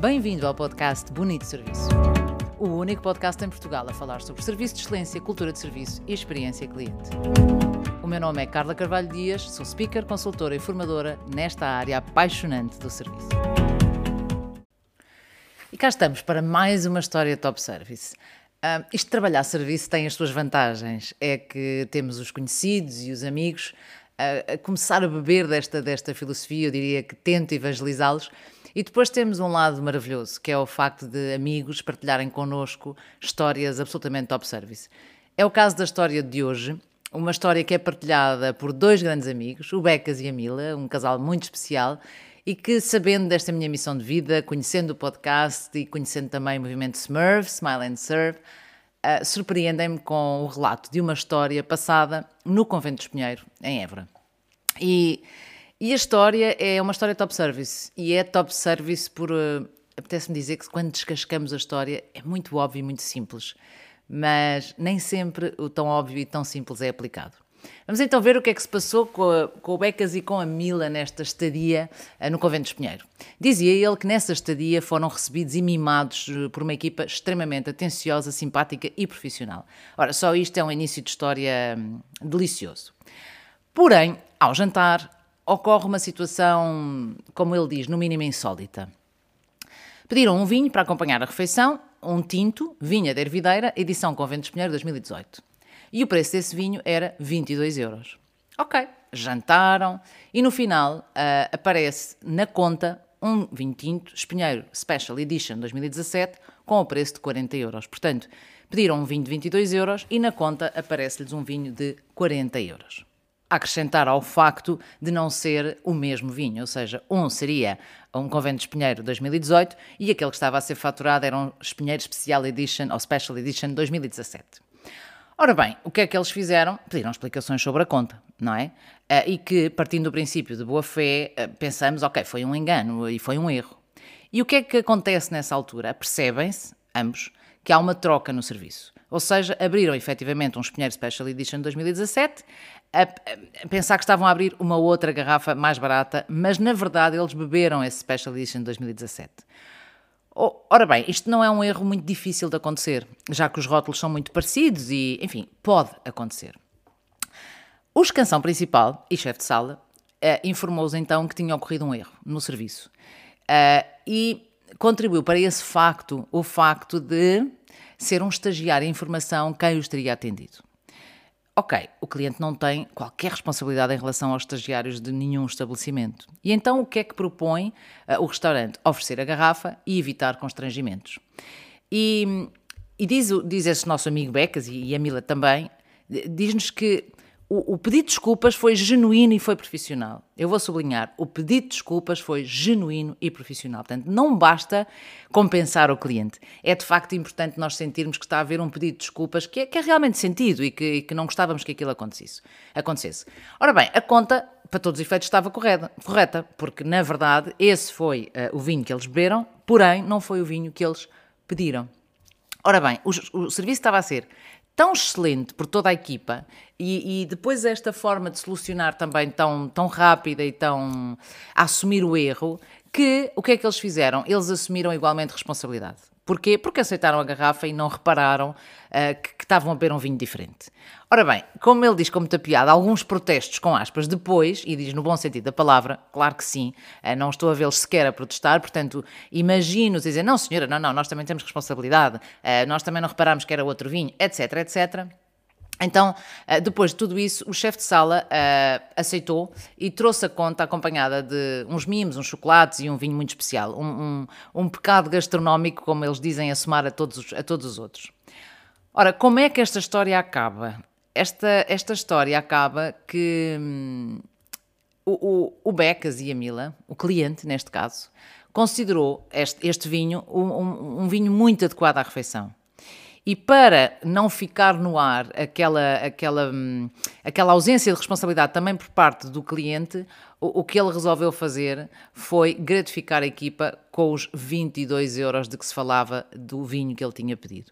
Bem-vindo ao podcast Bonito Serviço. O único podcast em Portugal a falar sobre serviço de excelência, cultura de serviço e experiência cliente. O meu nome é Carla Carvalho Dias, sou speaker, consultora e formadora nesta área apaixonante do serviço. E cá estamos para mais uma história top service. Uh, isto de trabalhar serviço tem as suas vantagens. É que temos os conhecidos e os amigos a, a começar a beber desta, desta filosofia, eu diria que tento evangelizá-los. E depois temos um lado maravilhoso, que é o facto de amigos partilharem connosco histórias absolutamente top service. É o caso da história de hoje, uma história que é partilhada por dois grandes amigos, o Becas e a Mila, um casal muito especial, e que, sabendo desta minha missão de vida, conhecendo o podcast e conhecendo também o movimento Smurf, Smile and Serve, uh, surpreendem-me com o relato de uma história passada no Convento de Espinheiro, em Évora. E, e, a história é uma história top service. E é top service por. Uh, Apetece-me dizer que quando descascamos a história é muito óbvio e muito simples, mas nem sempre o tão óbvio e tão simples é aplicado. Vamos então ver o que é que se passou com, a, com o Becas e com a Mila nesta estadia uh, no Convento de Espinheiro. Dizia ele que nessa estadia foram recebidos e mimados uh, por uma equipa extremamente atenciosa, simpática e profissional. Ora, só isto é um início de história hum, delicioso. Porém, ao jantar, ocorre uma situação, como ele diz, no mínimo insólita. Pediram um vinho para acompanhar a refeição, um tinto, vinha da Ervideira, edição Convento de Espinheiro 2018 e o preço desse vinho era 22 euros. Ok, jantaram e no final uh, aparece na conta um vinho tinto Espinheiro Special Edition 2017 com o preço de 40 euros. Portanto, pediram um vinho de 22 euros e na conta aparece-lhes um vinho de 40 euros. A acrescentar ao facto de não ser o mesmo vinho, ou seja, um seria um Convento de Espinheiro 2018 e aquele que estava a ser faturado era um Espinheiro Special Edition ou Special Edition 2017. Ora bem, o que é que eles fizeram? Pediram explicações sobre a conta, não é? Uh, e que, partindo do princípio de boa fé, uh, pensamos, ok, foi um engano e foi um erro. E o que é que acontece nessa altura? Percebem-se, ambos, que há uma troca no serviço. Ou seja, abriram efetivamente um Espinheiro Special Edition 2017, a, pensar que estavam a abrir uma outra garrafa mais barata, mas na verdade eles beberam esse Special Edition 2017. Ora bem, isto não é um erro muito difícil de acontecer, já que os rótulos são muito parecidos e, enfim, pode acontecer. O escansão principal e chefe de sala uh, informou-os então que tinha ocorrido um erro no serviço uh, e contribuiu para esse facto o facto de ser um estagiário em informação quem os teria atendido. Ok, o cliente não tem qualquer responsabilidade em relação aos estagiários de nenhum estabelecimento. E então o que é que propõe uh, o restaurante? Oferecer a garrafa e evitar constrangimentos. E, e diz, diz esse nosso amigo Becas e, e a Mila também, diz-nos que o, pedido de desculpas foi genuíno e foi profissional. Eu vou sublinhar, o pedido de desculpas foi genuíno e profissional. Portanto, não basta compensar o cliente. É de facto importante nós sentirmos que está a haver um pedido de desculpas que é, que é realmente sentido e que, e que, não gostávamos que aquilo acontecesse. acontecesse. Ora bem, a conta, para todos os efeitos, estava correta, correta porque na verdade esse foi uh, o vinho que eles beberam, porém não foi o vinho que eles pediram. Ora bem, o, o serviço estava a ser tão excelente por toda a equipa e, e, depois esta forma de solucionar também tão, tão rápida e tão a assumir o erro, que o que é que eles fizeram? Eles assumiram igualmente responsabilidade. Porquê? Porque aceitaram a garrafa e não repararam uh, que, que, estavam a beber um vinho diferente. Ora bem, como ele diz com muita piada, alguns protestos com aspas depois, e diz no bom sentido da palavra, claro que sim, uh, não estou a vê-los sequer a protestar, portanto, imagino dizer, não senhora, não, não, nós também temos responsabilidade, uh, nós também não reparámos que era outro vinho, etc, etc. Então, eh, depois de tudo isso, o chefe de sala uh, aceitou e trouxe a conta acompanhada de uns mimos, uns chocolates e um vinho muito especial. Um, um, um pecado gastronómico, como eles dizem, a somar a todos, a todos os outros. Ora, como é que esta história acaba? Esta, esta história acaba que hum, o, o, o Becas e a Mila, o cliente neste caso, considerou este, este vinho um, um vinho muito adequado à refeição. E para não ficar no ar aquela, aquela, hum, aquela ausência de responsabilidade também por parte do cliente, o, o, que ele resolveu fazer foi gratificar a equipa com os 22 euros de que se falava do vinho que ele tinha pedido.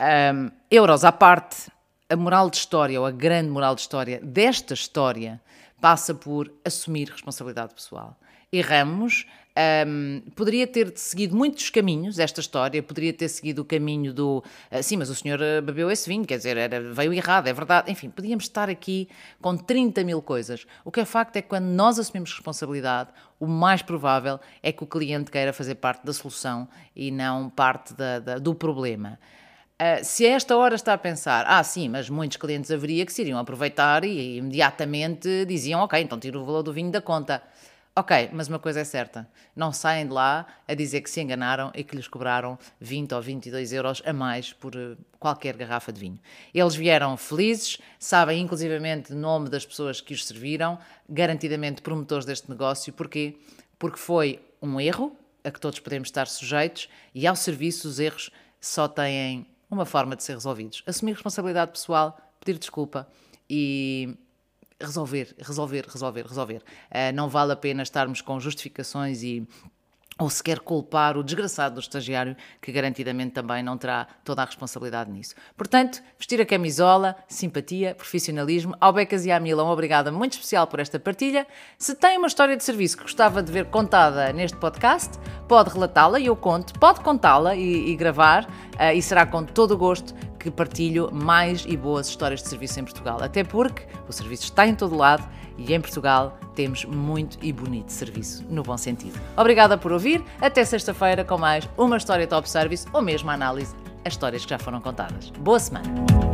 Um, euros à parte, a moral de história, ou a grande moral de história desta história, passa por assumir responsabilidade pessoal. Erramos. Um, poderia ter seguido muitos caminhos esta história, poderia ter seguido o caminho do uh, sim, mas o senhor uh, bebeu esse vinho, quer dizer, era, veio errado, é verdade. Enfim, podíamos estar aqui com 30 mil coisas. O que é facto é que quando nós assumimos responsabilidade, o mais provável é que o cliente queira fazer parte da solução e não parte da, da, do problema. Uh, se a esta hora está a pensar, ah, sim, mas muitos clientes haveria que se iriam aproveitar e, e imediatamente diziam, ok, então tiro o valor do vinho da conta. Ok, mas uma coisa é certa: não saem de lá a dizer que se enganaram e que lhes cobraram 20 ou 22 euros a mais por eh, qualquer garrafa de vinho. Eles vieram felizes, sabem inclusivamente o nome das pessoas que os serviram, garantidamente promotores deste negócio. Porquê? Porque foi um erro a que todos podemos estar sujeitos e ao serviço os erros só têm uma forma de ser resolvidos: assumir responsabilidade pessoal, pedir desculpa e resolver, resolver, resolver, resolver. Uh, não vale a pena estarmos com justificações e ou sequer culpar o desgraçado do estagiário, que garantidamente também não terá toda a responsabilidade nisso. Portanto, vestir a camisola, simpatia, profissionalismo. Ao Becas e à uma obrigada muito especial por esta partilha. Se tem uma história de serviço que gostava de ver contada neste podcast, pode relatá-la e eu conto, pode contá-la e, e, gravar, uh, e será com todo o gosto que partilho mais e boas histórias de serviço em Portugal. Até porque o serviço está em todo lado e em Portugal temos muito e bonito serviço, no bom sentido. Obrigada por ouvir. Até sexta-feira com mais uma história top service ou mesmo a análise as histórias que já foram contadas. Boa semana!